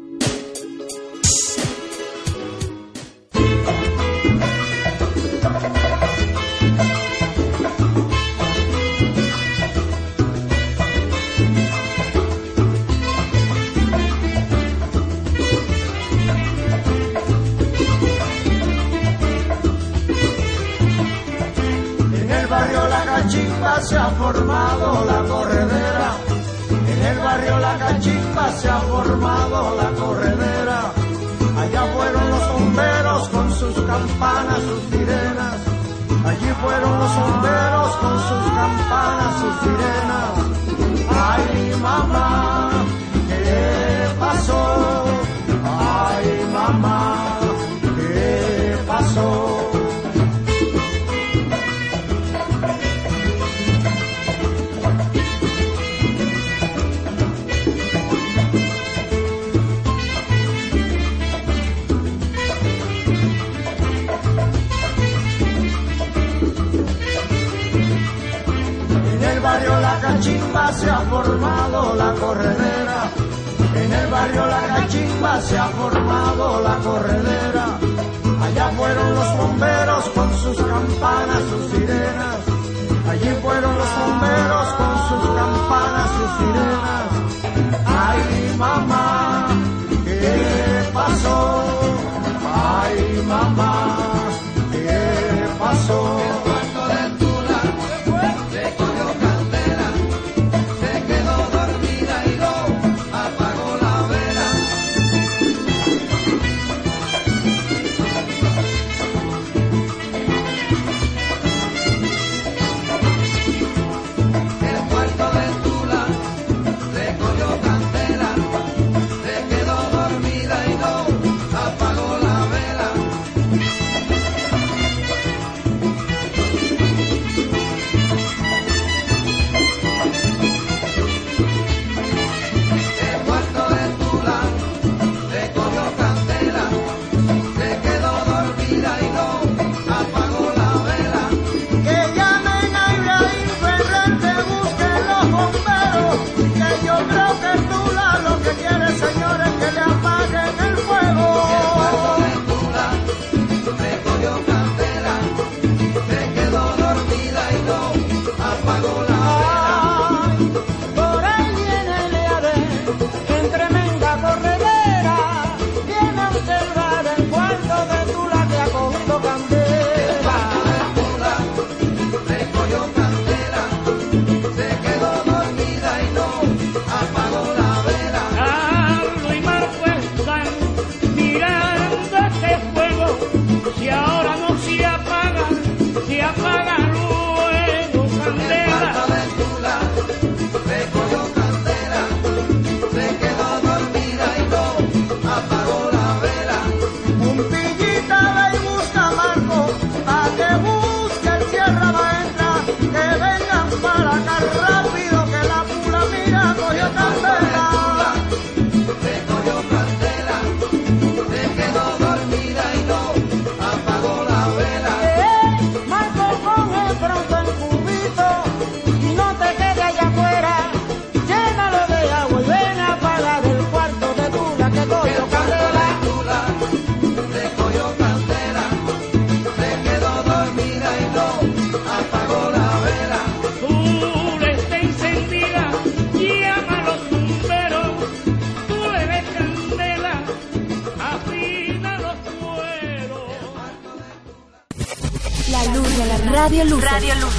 Radio Luz. Radio Luz.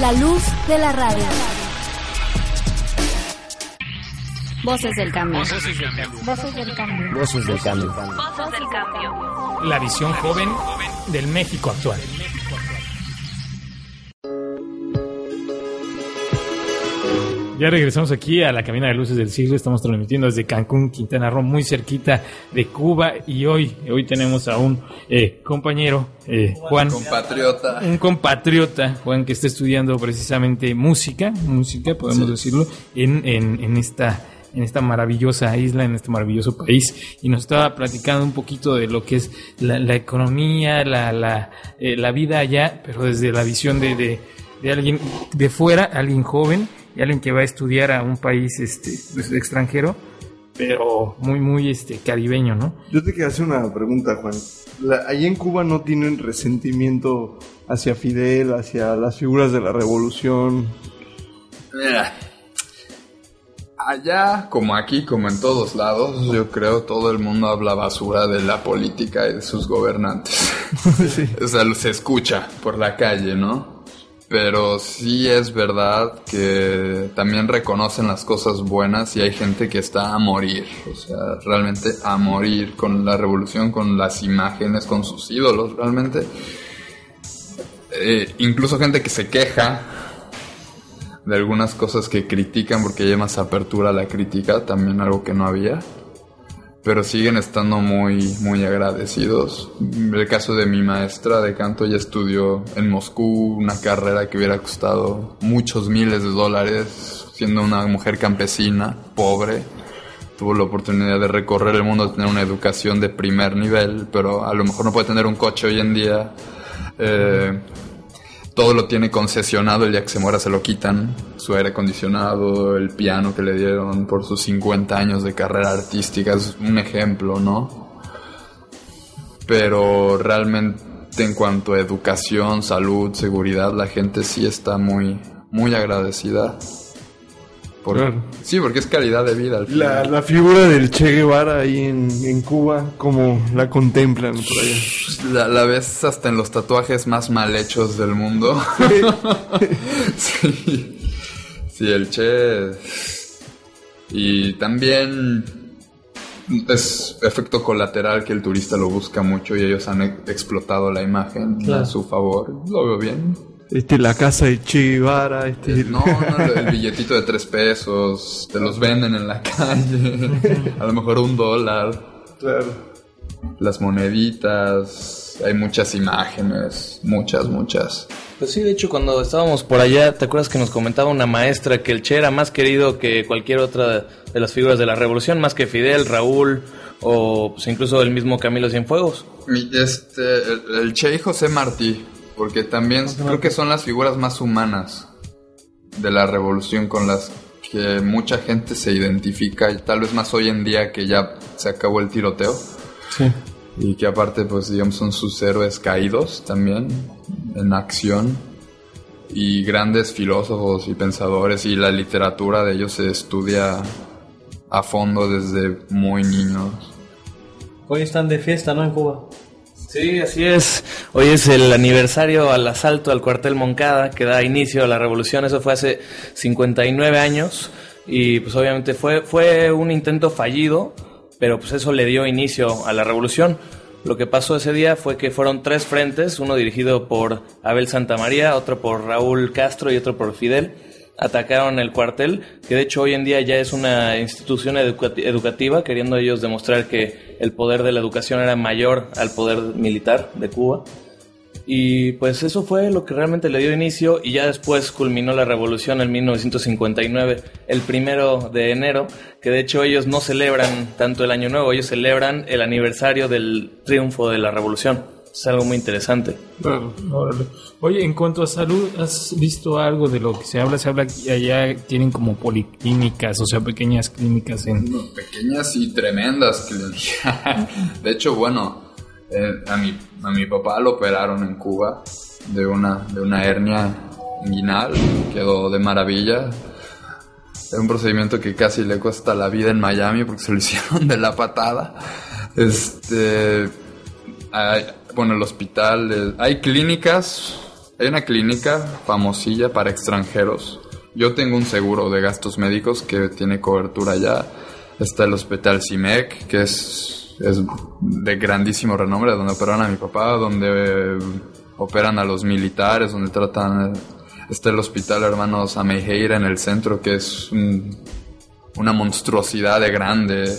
La luz de la radio. Voces del cambio. Voces del cambio. Voces del cambio. Voces del cambio. Voces del cambio. La visión joven del México actual. Ya regresamos aquí a la cabina de luces del siglo. Estamos transmitiendo desde Cancún, Quintana Roo, muy cerquita de Cuba. Y hoy, hoy tenemos a un eh, compañero, eh, Juan. Compatriota. Un compatriota, Juan, que está estudiando precisamente música, música, podemos decirlo, en, en, en esta en esta maravillosa isla, en este maravilloso país, y nos estaba platicando un poquito de lo que es la, la economía, la, la, eh, la vida allá, pero desde la visión de, de, de alguien de fuera, alguien joven, y alguien que va a estudiar a un país este pues, extranjero, pero muy, muy este caribeño, ¿no? Yo te quiero hacer una pregunta, Juan. La- allí en Cuba no tienen resentimiento hacia Fidel, hacia las figuras de la revolución. Mira, allá, como aquí, como en todos lados, yo creo todo el mundo habla basura de la política y de sus gobernantes. O sea, se escucha por la calle, ¿no? Pero sí es verdad que también reconocen las cosas buenas y hay gente que está a morir, o sea, realmente a morir con la revolución, con las imágenes, con sus ídolos, realmente. Eh, incluso gente que se queja de algunas cosas que critican porque hay más apertura a la crítica, también algo que no había. Pero siguen estando muy, muy agradecidos. El caso de mi maestra de canto, ella estudió en Moscú una carrera que hubiera costado muchos miles de dólares, siendo una mujer campesina, pobre. Tuvo la oportunidad de recorrer el mundo, tener una educación de primer nivel, pero a lo mejor no puede tener un coche hoy en día. Eh, todo lo tiene concesionado, el día que se muera se lo quitan, su aire acondicionado, el piano que le dieron por sus 50 años de carrera artística, es un ejemplo, ¿no? Pero realmente en cuanto a educación, salud, seguridad, la gente sí está muy, muy agradecida. Por- Claro. Sí, porque es calidad de vida al La, figura del Che Guevara ahí en, en Cuba, como la contemplan por allá. La, la ves hasta en los tatuajes más mal hechos del mundo. sí. Sí, el Che. Y también es efecto colateral que el turista lo busca mucho y ellos han e- explotado la imagen Claro. a su favor. Lo veo bien. Este, la casa de Che Guevara, este... No, no, el billetito de tres pesos, te los venden en la calle, a lo mejor un dólar. Claro. Las moneditas, hay muchas imágenes, muchas, muchas. Pues sí, de hecho, cuando estábamos por allá, ¿te acuerdas que nos comentaba una maestra que el Che era más querido que cualquier otra de las figuras de la revolución, más que Fidel, Raúl o pues, incluso el mismo Camilo Cienfuegos? Este, el, el Che y José Martí, porque también creo que son las figuras más humanas de la revolución con las que mucha gente se identifica y tal vez más hoy en día que ya se acabó el tiroteo. Sí. Y que aparte, pues digamos, son sus héroes caídos también en acción. Y grandes filósofos y pensadores y la literatura de ellos se estudia a fondo desde muy niños. Hoy están de fiesta, ¿no? En Cuba. Sí, así es. Hoy es el aniversario al asalto al cuartel Moncada que da inicio a la revolución. Eso fue hace 59 años y pues obviamente fue, fue un intento fallido, pero pues eso le dio inicio a la revolución. Lo que pasó ese día fue que fueron tres frentes, uno dirigido por Abel Santamaría, otro por Raúl Castro y otro por Fidel. Atacaron el cuartel, que de hecho hoy en día ya es una institución educati- educativa, queriendo ellos demostrar que el poder de la educación era mayor al poder militar de Cuba. Y pues eso fue lo que realmente le dio inicio y ya después culminó la revolución en 1959, el primero de enero, que de hecho ellos no celebran tanto el año nuevo, ellos celebran el aniversario del triunfo de la revolución. Es algo muy interesante. Órale. Oye, en cuanto a salud, ¿has visto algo de lo que se habla? Se habla que allá tienen como policlínicas, o sea, pequeñas clínicas en... Pequeñas y tremendas clínicas. De hecho, bueno, eh, a, mi, a mi papá lo operaron en Cuba de una, de una hernia inguinal, quedó de maravilla. Es un procedimiento que casi le cuesta la vida en Miami porque se lo hicieron de la patada. Este, hay- bueno, el hospital, eh, hay clínicas hay una clínica famosilla para extranjeros. Yo tengo un seguro de gastos médicos que tiene cobertura ya. Está el Hospital CIMEC, que es, es de grandísimo renombre, donde operan a mi papá, donde operan a los militares, donde tratan... Está el Hospital Hermanos Amejeira en el centro, que es un- una monstruosidad de grande.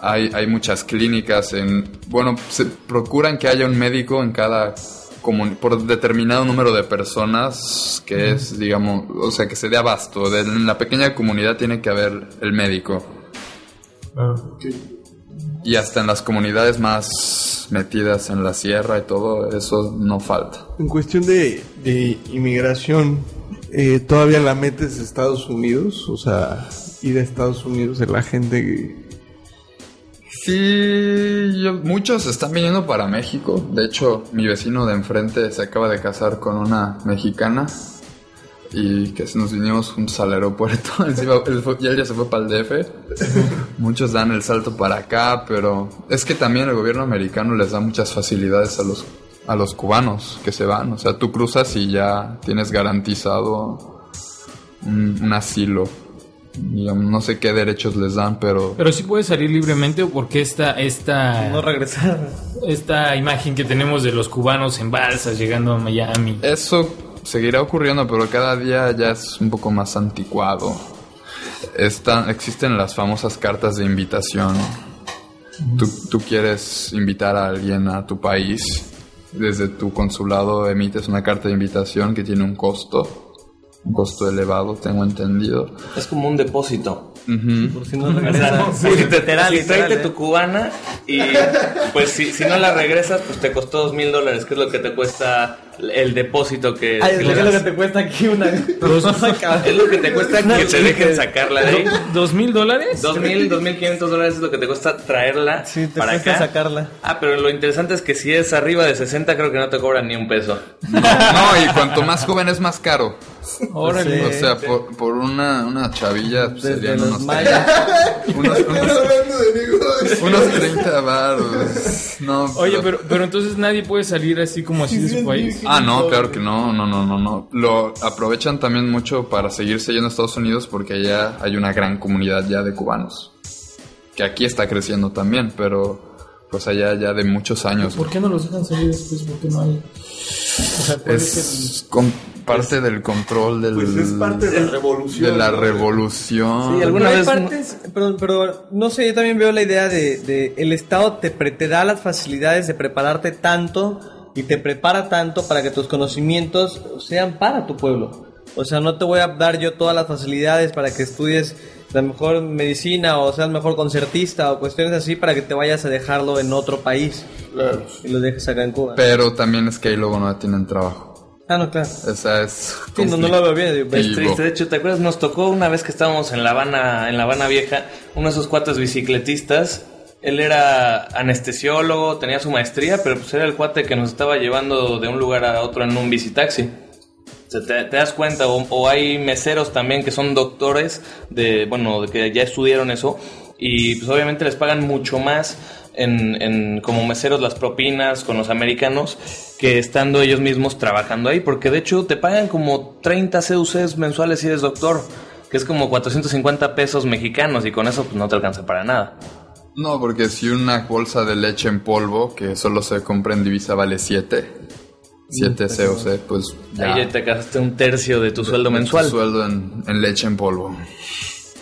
Hay, hay muchas clínicas en... Bueno, se procuran que haya un médico en cada... comun- por determinado número de personas que es, digamos, o sea, que se dé abasto. De- en la pequeña comunidad tiene que haber el médico. Y hasta en las comunidades más metidas en la sierra y todo, eso no falta. En cuestión de, de inmigración, eh, ¿todavía la metes a Estados Unidos? O sea, ir a Estados Unidos de la gente que... Sí, yo- muchos están viniendo para México. De hecho, mi vecino de enfrente se acaba de casar con una mexicana. Y que nos vinimos juntos al aeropuerto. Iba- él fue- y él ya se fue para el DF. Muchos dan el salto para acá, pero es que también el gobierno americano les da muchas facilidades a los, a los cubanos que se van. O sea, tú cruzas y ya tienes garantizado un, un asilo. No sé qué derechos les dan, pero... Pero sí puede salir libremente o porque esta, esta, No regresar. esta imagen que tenemos de los cubanos en balsas llegando a Miami. Eso seguirá ocurriendo, pero cada día ya es un poco más anticuado. Están, existen las famosas cartas de invitación. Tú, tú quieres invitar a alguien a tu país, desde tu consulado emites una carta de invitación que tiene un costo, costo elevado, tengo entendido. Es como un depósito. Por si no O sea, regresar. sí, literal, literal, tráete ¿eh? tu cubana y pues si, si no la regresas, pues te costó dos mil dólares, que es lo que te cuesta el depósito que... Ay, que es lo que te cuesta aquí una. Es lo que te cuesta que te dejen sacarla de ahí. ¿Dos mil dólares? Dos mil, dos mil quinientos dólares es lo que te cuesta traerla Sí, te para cuesta acá. sacarla. Ah, pero lo interesante es que si es arriba de 60 creo que no te cobran ni un peso. No, y cuanto más joven es más caro. Órale. O sea, por, por una, una chavilla pues, Desde serían los unos, mayas. unos, unos, unos 30 baros. No, Oye, pero, pero entonces nadie puede salir así como así de su país. Ah, no, claro que no, no, no, no, no. Lo aprovechan también mucho para seguirse yendo a Estados Unidos porque allá hay una gran comunidad ya de cubanos. Que aquí está creciendo también, pero pues allá ya de muchos años. ¿Por qué no los dejan salir después? ¿Por qué no hay? O sea, ¿cuál es Es con- parte del control del, Pues es parte de la revolución. de la revolución. Sí, alguna vez no- partes, pero, pero no sé, yo también veo la idea de, de el Estado te, pre- te da las facilidades de prepararte tanto y te prepara tanto para que tus conocimientos sean para tu pueblo. O sea, no te voy a dar yo todas las facilidades para que estudies la mejor medicina o seas mejor concertista o cuestiones así para que te vayas a dejarlo en otro país y lo dejes acá en Cuba. Pero también es que ahí luego no tienen trabajo. ah, no, claro. Esa es. Sí, no, no lo veo bien. digo, Es triste, de hecho, ¿te acuerdas? Nos tocó una vez que estábamos en La Habana, en La Habana Vieja, uno de esos cuates bicicletistas. Él era anestesiólogo, tenía su maestría, pero pues era el cuate que nos estaba llevando de un lugar a otro en un bicitaxi. O te, das cuenta, o, hay meseros también que son doctores, de bueno, de que ya estudiaron eso, y pues obviamente les pagan mucho más en, en como meseros las propinas con los americanos que estando ellos mismos trabajando ahí, porque de hecho te pagan como 30 CUCs mensuales si eres doctor, que es como 450 pesos mexicanos y con eso pues no te alcanza para nada. No, porque si una bolsa de leche en polvo que solo se compra en divisa vale 7, 7 COC, pues ya. Ahí ya te gastaste un tercio de tu sueldo Tu mensual. sueldo en, en leche en polvo.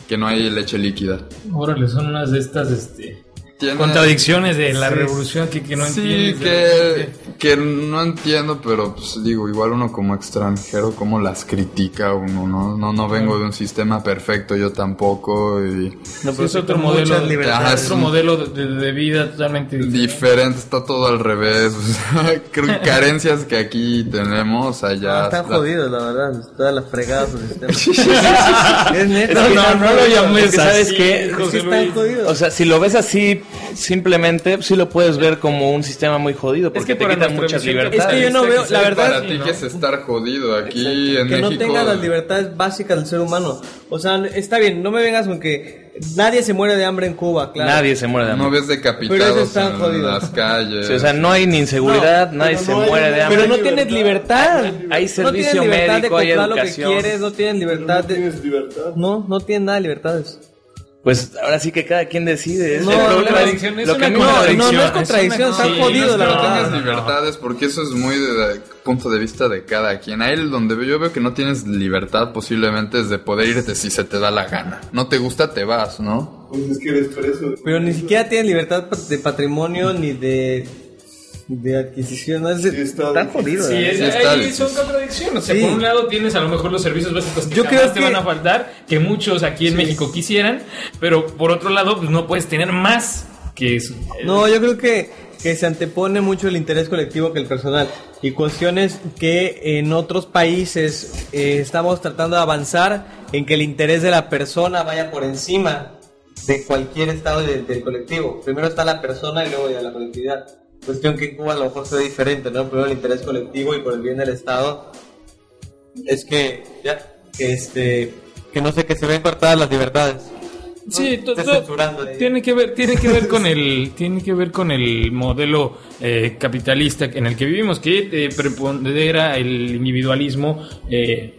Que no hay leche líquida. Órale, son unas de estas este, Tiene- contradicciones de la revolución que, que no Sí, que, que no entiendo, pero pues digo, igual uno como extranjero, cómo las critica uno, ¿no? No, no vengo de un sistema perfecto, yo tampoco, y No, Sí, pero es otro modelo. Ajá, es otro modelo de, de vida totalmente diferente. diferente, está todo al revés, que carencias que aquí tenemos allá. Están la- jodidos, la verdad. Todas las fregadas su sistema. es neta. No, no, no lo llames Porque, ¿sabes así, qué? José Sí están jodidos. O sea, si lo ves así, simplemente, sí lo puedes ver como un sistema muy jodido. Es Porque que te quitan muchas libertades. Es que yo no veo, la verdad, Para ti que es estar jodido aquí en que no México. tenga las libertades básicas del ser humano. O sea, está bien, no me vengas con que nadie se muere de hambre en Cuba, claro. Nadie se muere de No hambre. ves Pero decapitados en jodido. las calles. Sí, o sea, no hay ni inseguridad, No, nadie se no hay- muere de hambre. Pero no tienes libertad. Hay no servicio tienes libertad médico, de hay comprar lo que educación. quieres, no tienes libertad de... Tienes libertad. No, no tienes nada de libertades. Pues ahora sí que cada quien decide. Es No, el no, es lo que a contradicción. no, no es Es contradicción, una- está sí, jodido, no la es No tienes libertades porque eso es muy de, de punto de vista de cada quien. Ahí donde yo veo que no tienes libertad posiblemente es de poder irte si se te da la gana. No te gusta, te vas, ¿no? Pues es que eres preso. Pero ni siquiera tienes libertad de patrimonio ni de, de adquisición. ¿no? Es de- Sí, está tan difícil. jodido. Sí, ¿eh? es- Sí, está ahí difícil. son contradicciones. O sea, Sí. por un lado tienes a lo mejor los servicios básicos que Yo creo te que- van a faltar, que muchos aquí en México quisieran, pero por otro lado, pues no puedes tener más que eso. No, yo creo que, que se antepone mucho el interés colectivo que el personal. Y cuestiones que en otros países eh, estamos tratando de avanzar en que el interés de la persona vaya por encima de cualquier estado de- del colectivo. Primero está la persona y luego ya la colectividad. Cuestión que en Cuba a lo mejor se ve diferente, ¿no? Primero el interés colectivo y por el bien del Estado. Es que, ya, que este, que no sé, que se ven cortadas las libertades. Sí, No, tiene que ver, tiene que ver con el, tiene que ver con el modelo eh, capitalista en el que vivimos, que eh, prepondera el individualismo eh,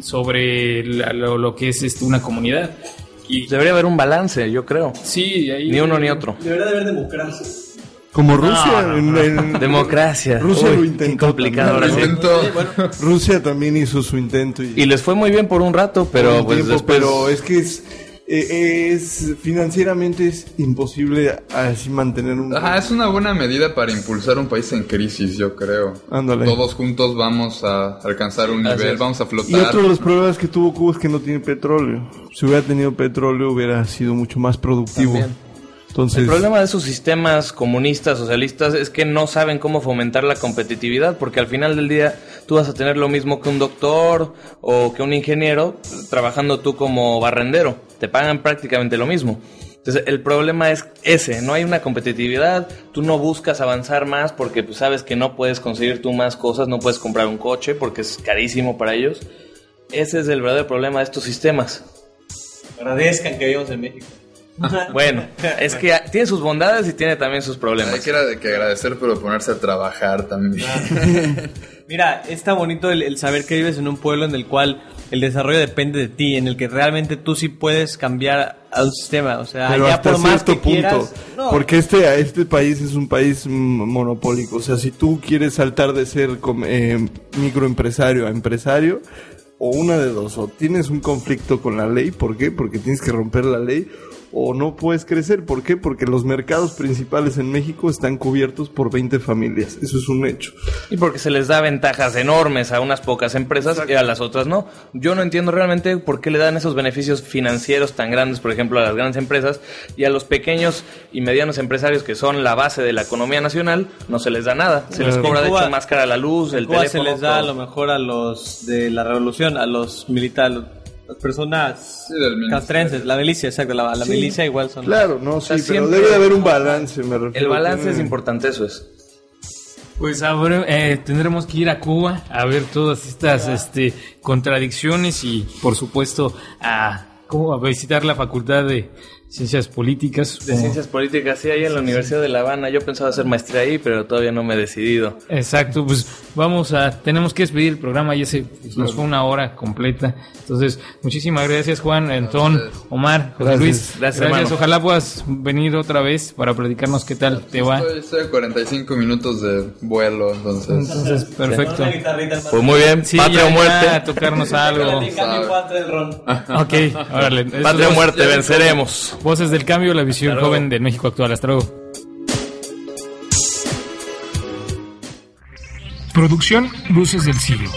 sobre la- lo, lo que es este, una comunidad. Y Debería haber un balance, yo creo. sí, ahí Ni uno ni otro. Debería de haber democracia. Como Rusia. en- en- Democracia. Rusia Uy, lo intentó. complicado también. Rusia también hizo su intento. Y, Y les fue muy bien por un rato, pero un pues tiempo, después... Pero es que es, eh, es financieramente es imposible así mantener un... Ajá, es una buena medida para impulsar un país en crisis, yo creo. Ándale. Todos juntos vamos a alcanzar un Así nivel, es. vamos a Y flotar. otro de los problemas que tuvo Cuba es que no tiene petróleo. Si hubiera tenido petróleo hubiera sido mucho más productivo. También. Entonces, El problema de esos sistemas comunistas, socialistas, es que no saben cómo fomentar la competitividad, porque al final del día tú vas a tener lo mismo que un doctor o que un ingeniero trabajando tú como barrendero. Te pagan prácticamente lo mismo. Entonces el problema es ese, no hay una competitividad, tú no buscas avanzar más porque pues, sabes que no puedes conseguir tú más cosas, no puedes comprar un coche porque es carísimo para ellos. Ese es el verdadero problema de estos sistemas. Agradezcan que vivimos en México. Bueno, es que tiene sus bondades y tiene también sus problemas. Hay que, era de que agradecer, pero ponerse a trabajar también. Mira, está bonito el, el saber que vives en un pueblo en el cual el desarrollo depende de ti, en el que realmente tú sí puedes cambiar a un sistema. O sea, pero ya hasta por más cierto que punto. quieras. No, Porque este, este país es un país monopólico. O sea, si tú quieres saltar de ser com- eh, microempresario a empresario, o una de dos, o tienes un conflicto con la ley, ¿por qué? Porque tienes que romper la ley, o no puedes crecer, ¿por qué? Porque los mercados principales en México están cubiertos por 20 familias, eso es un hecho. Y porque se les da ventajas enormes a unas pocas empresas y a las otras no. Yo no entiendo realmente por qué le dan esos beneficios financieros tan grandes, por ejemplo, a las grandes empresas y a los pequeños y medianos empresarios que son la base de la economía nacional, no se les da nada. Se les cobra de hecho más cara la luz, el Cuba teléfono. se les da a lo mejor a los de la revolución, a los militares, las personas Sí, castrenses, la milicia, exacto, la, la milicia igual son. Claro, no, sí, sea, pero siempre- debe de haber un balance, me refiero. El balance es importante, eso es. Pues ahora eh, tendremos que ir a Cuba a ver todas estas este, contradicciones y, por supuesto, a, ¿cómo? a visitar la Facultad de Ciencias Políticas. De ciencias políticas, sí, ahí en la Universidad de La Habana. Yo pensaba hacer maestría ahí, pero todavía no me he decidido. Exacto, pues vamos a, tenemos que despedir el programa, ya se pues, nos fue una hora completa. Entonces, muchísimas gracias Juan, Antón, Omar, José Gracias. Luis. Gracias, hermano. Ojalá puedas venir otra vez para platicarnos qué tal te va. Estoy, estoy a 45 minutos de vuelo, entonces. Entonces, perfecto. Pues muy bien, Sí, patria o muerte. a tocarnos algo. Ok, órale. Patria o muerte, venceremos. Voces del cambio, la visión joven de México actual. Hasta luego. Producción Luces del Siglo.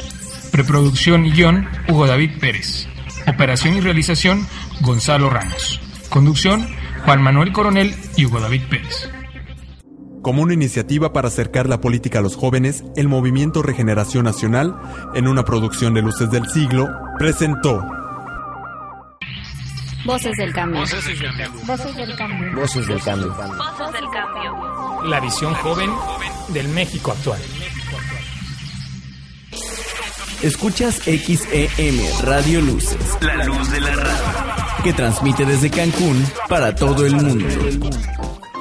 Preproducción y guion Hugo David Pérez. Operación y realización Gonzalo Ramos. Conducción Juan Manuel Coronel y Hugo David Pérez. Como una iniciativa para acercar la política a los jóvenes, el Movimiento Regeneración Nacional, en una producción de Luces del Siglo, presentó Voces del cambio. Voces del cambio. Voces del cambio. Voces del cambio. La visión joven del México actual. Escuchas XEM Radio Luces. La luz de la radio. Que transmite desde Cancún para todo el mundo.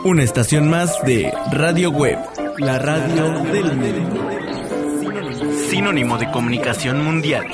Una estación más de Radio Web. La radio del mundo. Sinónimo de comunicación mundial.